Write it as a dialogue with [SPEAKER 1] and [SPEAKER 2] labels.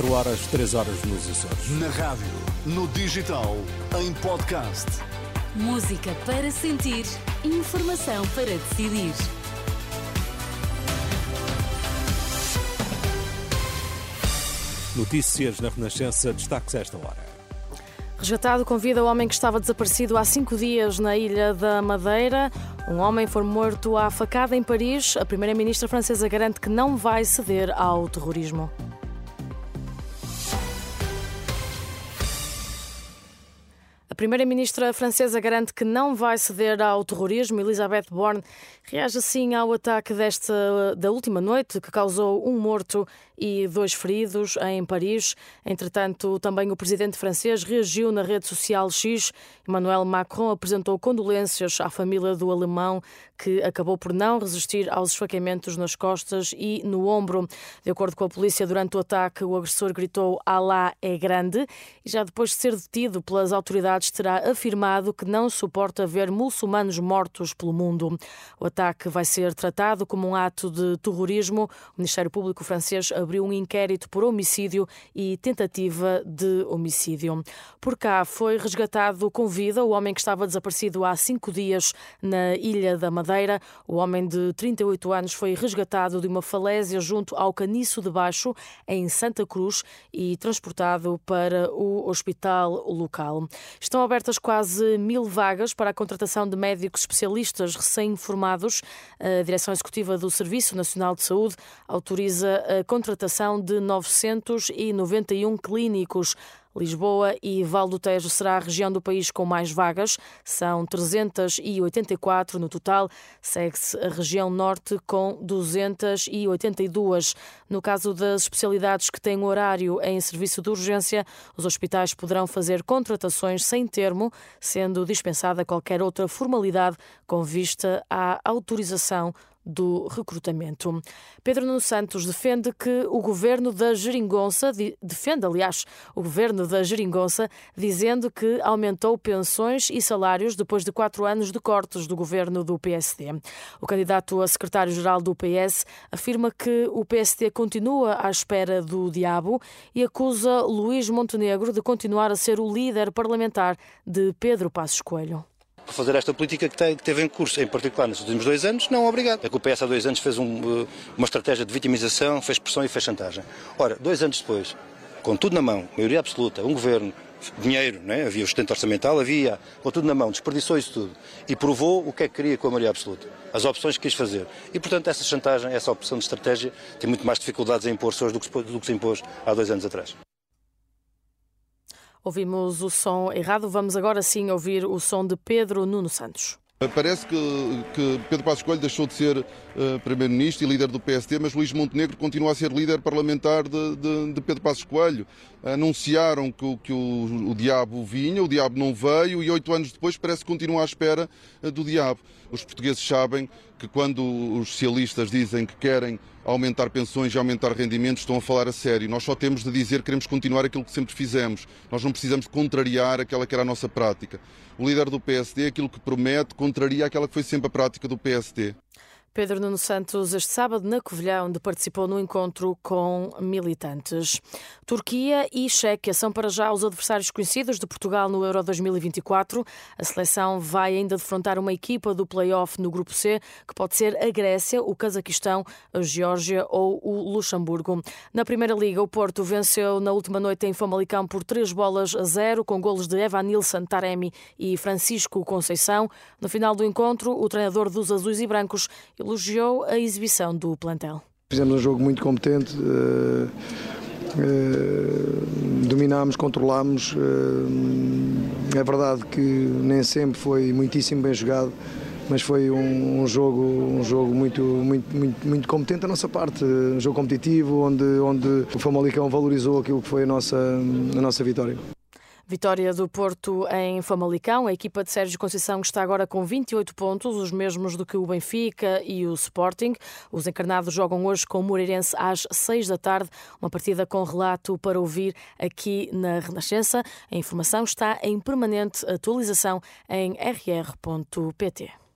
[SPEAKER 1] 4 horas, 3 horas nos Açores.
[SPEAKER 2] Na rádio, no digital, em podcast.
[SPEAKER 3] Música para sentir, informação para decidir.
[SPEAKER 1] Notícias na Renascença, destaques esta hora.
[SPEAKER 4] Resgatado convida o homem que estava desaparecido há cinco dias na Ilha da Madeira. Um homem foi morto à facada em Paris. A primeira-ministra francesa garante que não vai ceder ao terrorismo. Primeira-ministra francesa garante que não vai ceder ao terrorismo. Elizabeth Borne reage assim ao ataque desta da última noite que causou um morto e dois feridos em Paris. Entretanto, também o presidente francês reagiu na rede social X. Emmanuel Macron apresentou condolências à família do alemão que acabou por não resistir aos esfaqueamentos nas costas e no ombro. De acordo com a polícia, durante o ataque, o agressor gritou Alá é grande e já depois de ser detido pelas autoridades terá afirmado que não suporta ver muçulmanos mortos pelo mundo. O ataque vai ser tratado como um ato de terrorismo. O Ministério Público francês abriu um inquérito por homicídio e tentativa de homicídio. Por cá foi resgatado com vida o homem que estava desaparecido há cinco dias na Ilha da Madeira. O homem de 38 anos foi resgatado de uma falésia junto ao Caniço de Baixo, em Santa Cruz, e transportado para o hospital local. Estão Estão abertas quase mil vagas para a contratação de médicos especialistas recém-formados. A Direção Executiva do Serviço Nacional de Saúde autoriza a contratação de 991 clínicos. Lisboa e Val do Tejo será a região do país com mais vagas, são 384 no total. Segue-se a região norte com 282. No caso das especialidades que têm horário em serviço de urgência, os hospitais poderão fazer contratações sem termo, sendo dispensada qualquer outra formalidade com vista à autorização do recrutamento. Pedro Nuno Santos defende que o governo da Geringonça, defende, aliás, o governo da Geringonça, dizendo que aumentou pensões e salários depois de quatro anos de cortes do governo do PSD. O candidato a secretário-geral do PS afirma que o PSD continua à espera do diabo e acusa Luís Montenegro de continuar a ser o líder parlamentar de Pedro Passos Coelho
[SPEAKER 5] fazer esta política que, tem, que teve em curso, em particular nos últimos dois anos, não obrigado. É que o PS há dois anos fez um, eh, uma estratégia de vitimização, fez pressão e fez chantagem. Ora, dois anos depois, com tudo na mão, maioria absoluta, um governo, dinheiro, né? havia o sustento orçamental, havia, com tudo na mão, desperdiçou isso tudo e provou o que é que queria com a maioria absoluta, as opções que quis fazer. E, portanto, essa chantagem, essa opção de estratégia tem muito mais dificuldades em impor-se hoje do que, do que se impôs há dois anos atrás.
[SPEAKER 4] Ouvimos o som errado, vamos agora sim ouvir o som de Pedro Nuno Santos.
[SPEAKER 6] Parece que, que, Pedro Passos Coelho deixou de ser uh, Primeiro-Ministro e líder do PSD, mas Luís Montenegro continua a ser líder parlamentar de, de, de Pedro Passos Coelho. Anunciaram que, que o, o, diabo vinha, o diabo não veio e oito anos depois parece que continua à espera uh, do diabo. Os portugueses sabem que quando os socialistas dizem que querem aumentar pensões e aumentar rendimentos, estão a falar a sério. Nós só temos de dizer que queremos continuar aquilo que sempre fizemos. Nós não precisamos contrariar aquela que era a nossa prática. O líder do PSD, aquilo que promete, contraria aquela que foi sempre a prática do PSD.
[SPEAKER 4] Pedro Nuno Santos, este sábado na Covilhã, onde participou no encontro com militantes. Turquia e Chequia são para já os adversários conhecidos de Portugal no Euro 2024. A seleção vai ainda defrontar uma equipa do play-off no Grupo C, que pode ser a Grécia, o Cazaquistão, a Geórgia ou o Luxemburgo. Na Primeira Liga, o Porto venceu na última noite em Famalicão por três bolas a zero, com golos de Evanilson Taremi e Francisco Conceição. No final do encontro, o treinador dos azuis e brancos elogiou a exibição do plantel.
[SPEAKER 7] Fizemos um jogo muito competente. Uh, uh, dominámos, controlámos. Uh, é verdade que nem sempre foi muitíssimo bem jogado, mas foi um, um, jogo, um jogo muito, muito, muito, muito competente da nossa parte, um jogo competitivo onde, onde o Famalicão valorizou aquilo que foi a nossa, a nossa vitória.
[SPEAKER 4] Vitória do Porto em Famalicão. A equipa de Sérgio Conceição está agora com 28 pontos, os mesmos do que o Benfica e o Sporting. Os encarnados jogam hoje com o Moreirense às 6 da tarde, uma partida com relato para ouvir aqui na Renascença. A informação está em permanente atualização em rr.pt.